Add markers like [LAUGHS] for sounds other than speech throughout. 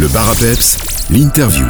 Le bar à l'interview.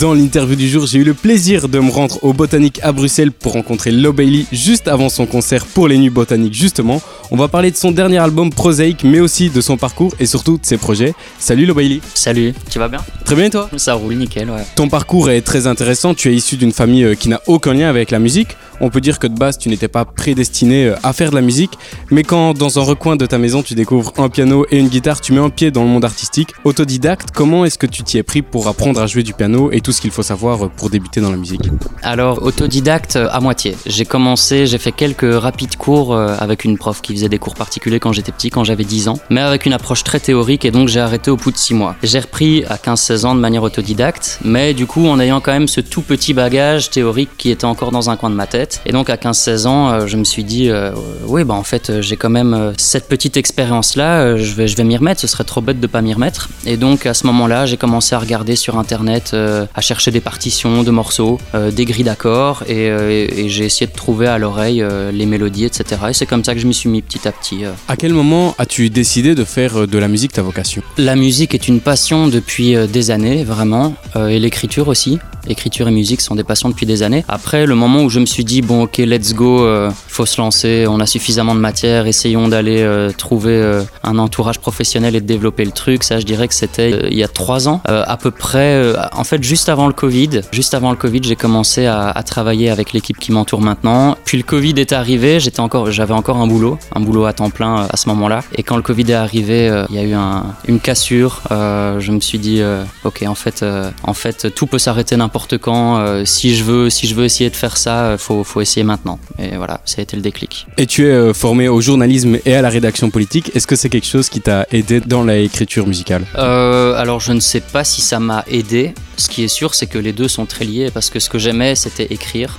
Dans l'interview du jour, j'ai eu le plaisir de me rendre au Botanique à Bruxelles pour rencontrer Lo Bailey juste avant son concert pour les Nuits Botaniques justement. On va parler de son dernier album Prosaïque, mais aussi de son parcours et surtout de ses projets. Salut Lo Bailey. Salut, tu vas bien? Très bien et toi? Ça roule nickel, ouais. Ton parcours est très intéressant, tu es issu d'une famille euh, qui n'a aucun lien avec la musique. On peut dire que de base tu n'étais pas prédestiné euh, à faire de la musique, mais quand dans un recoin de ta maison tu découvres un piano et une guitare, tu mets un pied dans le monde artistique. Autodidacte, comment est-ce que tu t'y es pris pour apprendre à jouer du piano et tout ce qu'il faut savoir euh, pour débuter dans la musique? Alors, autodidacte à moitié. J'ai commencé, j'ai fait quelques rapides cours avec une prof qui des cours particuliers quand j'étais petit, quand j'avais 10 ans, mais avec une approche très théorique et donc j'ai arrêté au bout de 6 mois. J'ai repris à 15-16 ans de manière autodidacte, mais du coup en ayant quand même ce tout petit bagage théorique qui était encore dans un coin de ma tête. Et donc à 15-16 ans, euh, je me suis dit, euh, oui, bah en fait, euh, j'ai quand même cette petite expérience-là, je vais, m'y remettre, ce serait trop bête de pas m'y remettre. Et donc à ce moment-là, j'ai commencé à regarder sur internet, à chercher des partitions de morceaux, des grilles d'accords, et, et- j'ai essayé de trouver à l'oreille les mélodies, etc. Et c'est comme ça que je m'y suis mis petit à petit. euh. À quel moment as-tu décidé de faire euh, de la musique ta vocation? La musique est une passion depuis euh, des années, vraiment, et l'écriture aussi. Écriture et musique sont des passions depuis des années. Après, le moment où je me suis dit, bon, ok, let's go, euh, faut se lancer, on a suffisamment de matière, essayons d'aller euh, trouver euh, un entourage professionnel et de développer le truc, ça, je dirais que c'était il y a trois ans, à peu près, en fait, juste avant le Covid. Juste avant le Covid, j'ai commencé à, à travailler avec l'équipe qui m'entoure maintenant. Puis le Covid est arrivé, j'étais encore, j'avais encore un boulot, un boulot à temps plein euh, à ce moment-là. Et quand le Covid est arrivé, euh, il y a eu un- une cassure. Euh, je me suis dit, ok, en fait, en fait, tout peut s'arrêter n'importe quand. Si je veux, si je veux essayer de faire ça, faut, faut essayer maintenant. Et voilà, ça a été le déclic. Et tu es formé au journalisme et à la rédaction politique. Est-ce que c'est quelque chose qui t'a aidé dans l'écriture musicale? Euh, alors je ne sais pas si ça m'a aidé. Ce qui est sûr, c'est que les deux sont très liés parce que ce que j'aimais, c'était écrire.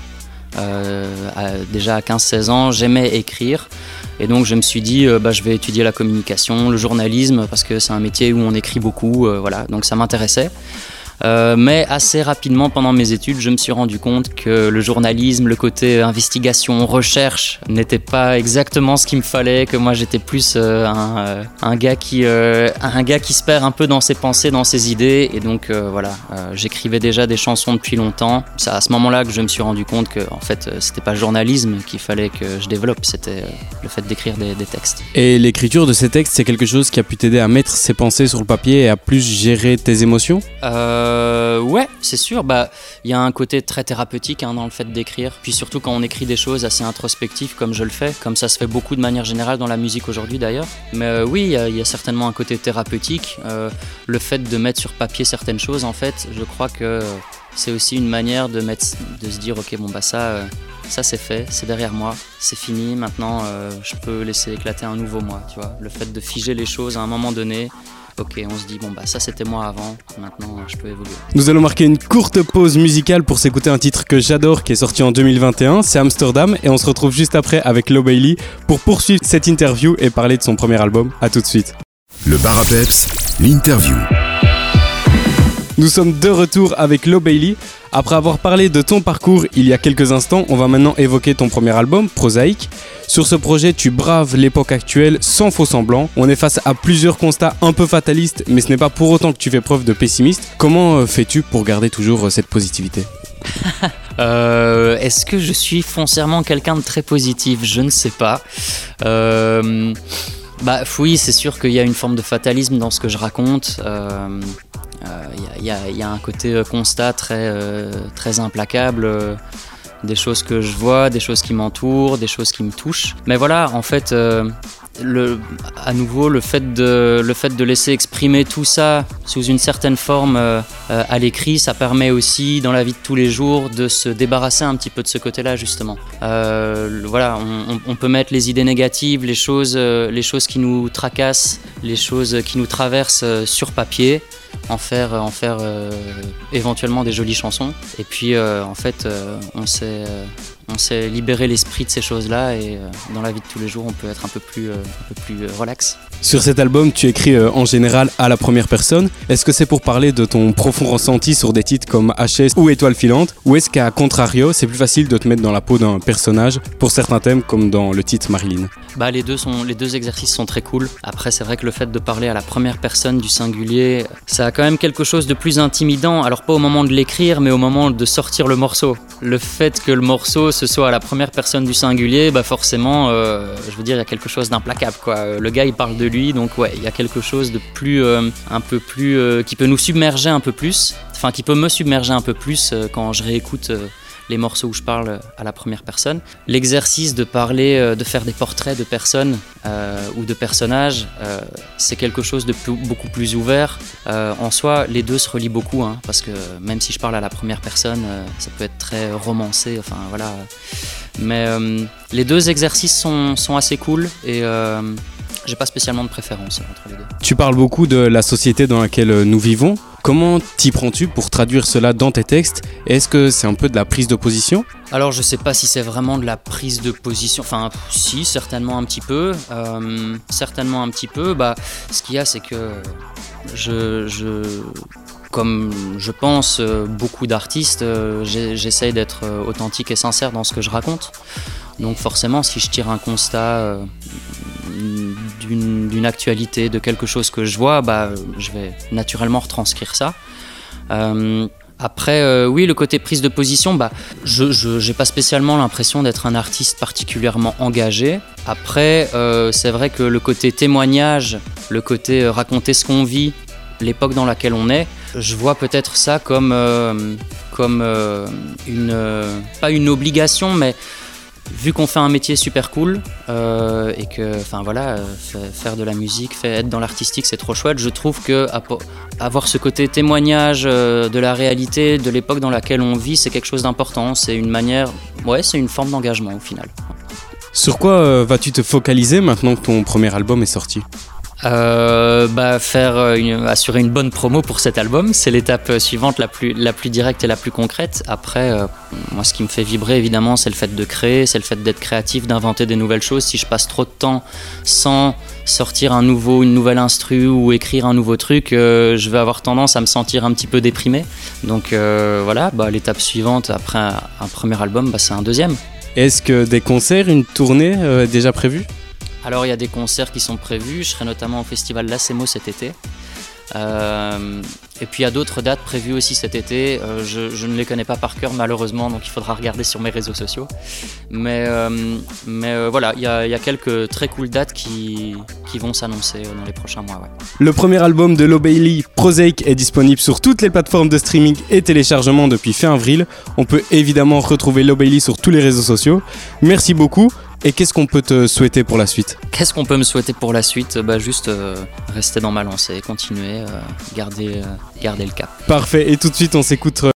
Euh, déjà à 15-16 ans, j'aimais écrire. Et donc je me suis dit, euh, bah, je vais étudier la communication, le journalisme, parce que c'est un métier où on écrit beaucoup. euh, voilà, donc ça m'intéressait. Euh, mais assez rapidement pendant mes études, je me suis rendu compte que le journalisme, le côté investigation, recherche, n'était pas exactement ce qu'il me fallait, que moi j'étais plus euh, un, euh, un gars qui, euh, un gars qui se perd un peu dans ses pensées, dans ses idées, et donc euh, voilà, euh, j'écrivais déjà des chansons depuis longtemps. C'est à ce moment-là que je me suis rendu compte que en fait, euh, c'était pas le journalisme qu'il fallait que je développe, c'était euh, le fait d'écrire des, des textes. Et l'écriture de ces textes, c'est quelque chose qui a pu t'aider à mettre ses pensées sur le papier et à plus gérer tes émotions? Euh, ouais, c'est sûr. Bah, il y a un côté très thérapeutique hein, dans le fait d'écrire. Puis surtout quand on écrit des choses assez introspectives, comme je le fais, comme ça se fait beaucoup de manière générale dans la musique aujourd'hui d'ailleurs. Mais euh, oui, il y, a- certainement un côté thérapeutique. Euh, le fait de mettre sur papier certaines choses, en fait, je crois que c'est aussi une manière de mettre, de se dire, ok, bon bah ça. euh, ça c'est fait, c'est derrière moi, c'est fini, maintenant euh, je peux laisser éclater un nouveau moi, tu vois. Le fait de figer les choses à un moment donné, ok, on se dit, bon bah ça c'était moi avant, maintenant je peux évoluer. Nous allons marquer une courte pause musicale pour s'écouter un titre que j'adore qui est sorti en 2021, c'est Amsterdam et on se retrouve juste après avec Lo Bailey pour poursuivre cette interview et parler de son premier album. A tout de suite. Le bar à peps, l'interview. Nous sommes de retour avec Lo Bailey. Après avoir parlé de ton parcours il y a quelques instants, on va maintenant évoquer ton premier album, Prosaïque. Sur ce projet, tu braves l'époque actuelle sans faux semblant. On est face à plusieurs constats un peu fatalistes, mais ce n'est pas pour autant que tu fais preuve de pessimiste. Comment euh, fais-tu pour garder toujours euh, cette positivité? [LAUGHS] Euh, Est-ce que je suis foncièrement quelqu'un de très positif? Je ne sais pas. Euh, bah oui, c'est sûr qu'il y a une forme de fatalisme dans ce que je raconte. Euh, Il il y a- un côté euh, constat très, euh, implacable. euh, des choses que je vois, des choses qui m'entourent, des choses qui me touchent. Mais voilà, en fait, euh, à nouveau, le fait, de, laisser exprimer tout ça sous une certaine forme euh, euh, à l'écrit, ça permet aussi, dans la vie de tous les jours, de se débarrasser un petit peu de ce côté-là, justement. Euh, voilà, on, peut mettre les idées négatives, les choses, euh, qui nous tracassent, les choses qui nous traversent euh, sur papier, en faire, euh, éventuellement des jolies chansons. Et puis, euh, en fait, euh, on euh, on sait libérer l'esprit de ces choses-là et euh, dans la vie de tous les jours, on peut être un peu plus, euh, un peu plus euh, relax. Sur cet album, tu écris en général à la première personne. Est-ce que c'est pour parler de ton profond ressenti sur des titres comme HS ou Étoile filante? Ou est-ce qu'à contrario, c'est plus facile de te mettre dans la peau d'un personnage pour certains thèmes comme dans le titre Marilyn? Bah les deux sont les deux exercices sont très cool. Après c'est vrai que le fait de parler à la première personne du singulier, ça a quand même quelque chose de plus intimidant. Alors pas au moment de l'écrire, mais au moment de sortir le morceau. Le fait que le morceau ce soit à la première personne du singulier, bah forcément, euh, je veux dire, il y a quelque chose d'implacable quoi. Le gars il parle de lui, donc ouais, il y a quelque chose de plus, euh, un peu plus, euh, qui peut nous submerger un peu plus. Enfin, qui peut me submerger un peu plus quand je réécoute. Les morceaux où je parle à la première personne. L'exercice de parler, euh, de faire des portraits de personnes euh, ou de personnages, euh, c'est quelque chose de beaucoup plus ouvert. En soi, les deux se relient beaucoup, hein, parce que même si je parle à la première personne, ça peut être très romancé, enfin voilà. Mais les deux exercices sont, sont assez cool et j'ai pas spécialement de préférence entre les deux. Tu parles beaucoup de la société dans laquelle euh, nous vivons. Comment t'y prends-tu pour traduire cela dans tes textes? Est-ce que c'est un peu de la prise de position? Alors je sais pas si c'est vraiment de la prise de position, enfin si certainement un petit peu, Euh, certainement un petit peu. Bah ce qu'il y a c'est que je, je comme je pense euh, beaucoup d'artistes, j'essaye d'être authentique et sincère dans ce que je raconte. Donc forcément si je tire un constat d'une actualité, de quelque chose que je vois, bah je vais naturellement retranscrire ça. Euh, après, euh, oui, le côté prise de position, bah, je n'ai pas spécialement l'impression d'être un artiste particulièrement engagé. Après, euh, c'est vrai que le côté témoignage, le côté raconter ce qu'on vit, l'époque dans laquelle on est, je vois peut-être ça comme, comme une, pas une obligation, mais vu qu'on fait un métier super cool euh, et que, enfin voilà, euh, fa- faire de la musique, être dans l'artistique, c'est trop chouette. Je trouve que apo- avoir ce côté témoignage euh, de la réalité, de l'époque dans laquelle on vit, c'est quelque chose d'important. C'est une manière, ouais, c'est une forme d'engagement au final. Sur quoi vas-tu te focaliser maintenant que ton premier album est sorti? Euh, bah, faire euh, assurer une bonne promo pour cet album, c'est l'étape euh, suivante la plus, la plus directe et la plus concrète. Après, moi, ce qui me fait vibrer, évidemment, c'est le fait de créer, c'est le fait d'être créatif, d'inventer des nouvelles choses. Si je passe trop de temps sans sortir un nouveau, une nouvelle instru ou écrire un nouveau truc, je vais avoir tendance à me sentir un petit peu déprimé. Donc voilà, bah, l'étape suivante, après un, premier album, bah, c'est un deuxième. Est-ce que des concerts, une tournée déjà prévue? Alors il y a des concerts qui sont prévus, je serai notamment au festival Lacemo cet été. Euh, et puis il y a d'autres dates prévues aussi cet été. Euh, je, ne les connais pas par cœur malheureusement, donc il faudra regarder sur mes réseaux sociaux. Mais, euh, voilà, il y, a, quelques très cool dates qui, vont s'annoncer dans les prochains mois. Le premier album de Lo Bailey, Prosaic, est disponible sur toutes les plateformes de streaming et téléchargement depuis fin avril. On peut évidemment retrouver Lo Bailey sur tous les réseaux sociaux. Merci beaucoup. Et qu'est-ce qu'on peut te souhaiter pour la suite Qu'est-ce qu'on peut me souhaiter pour la suite bah, Juste euh, rester dans ma lancée, continuer, euh, garder, euh, garder le cap. Parfait. Et tout de suite, on s'écoute. euh,